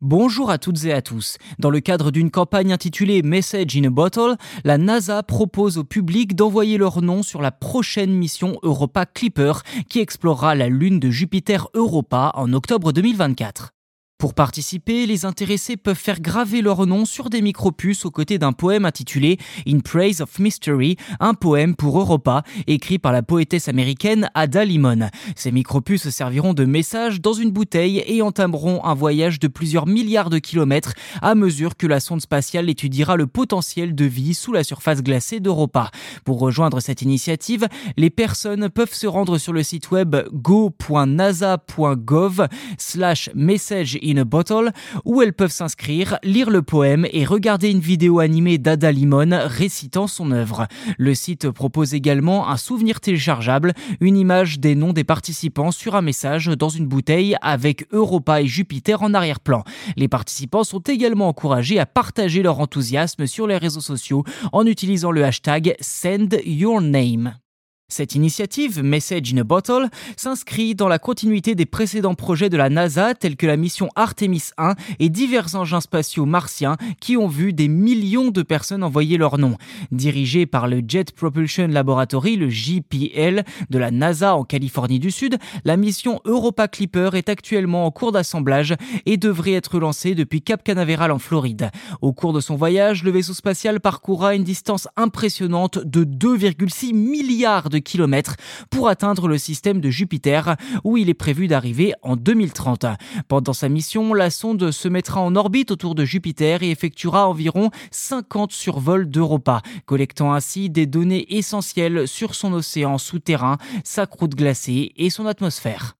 Bonjour à toutes et à tous. Dans le cadre d'une campagne intitulée Message in a Bottle, la NASA propose au public d'envoyer leur nom sur la prochaine mission Europa Clipper qui explorera la lune de Jupiter Europa en octobre 2024. Pour participer, les intéressés peuvent faire graver leur nom sur des micropuces aux côtés d'un poème intitulé In Praise of Mystery, un poème pour Europa, écrit par la poétesse américaine Ada Limon. Ces micropuces serviront de message dans une bouteille et entameront un voyage de plusieurs milliards de kilomètres à mesure que la sonde spatiale étudiera le potentiel de vie sous la surface glacée d'Europa. Pour rejoindre cette initiative, les personnes peuvent se rendre sur le site web go.nasa.gov slash message in a Bottle, où elles peuvent s'inscrire, lire le poème et regarder une vidéo animée d'Ada Limon récitant son œuvre. Le site propose également un souvenir téléchargeable, une image des noms des participants sur un message dans une bouteille avec Europa et Jupiter en arrière-plan. Les participants sont également encouragés à partager leur enthousiasme sur les réseaux sociaux en utilisant le hashtag Send Your Name. Cette initiative, Message in a Bottle, s'inscrit dans la continuité des précédents projets de la NASA tels que la mission Artemis 1 et divers engins spatiaux martiens qui ont vu des millions de personnes envoyer leur nom. Dirigée par le Jet Propulsion Laboratory, le JPL, de la NASA en Californie du Sud, la mission Europa Clipper est actuellement en cours d'assemblage et devrait être lancée depuis Cap Canaveral en Floride. Au cours de son voyage, le vaisseau spatial parcourra une distance impressionnante de 2,6 milliards kilomètres pour atteindre le système de Jupiter où il est prévu d'arriver en 2030. Pendant sa mission, la sonde se mettra en orbite autour de Jupiter et effectuera environ 50 survols d'Europa, collectant ainsi des données essentielles sur son océan souterrain, sa croûte glacée et son atmosphère.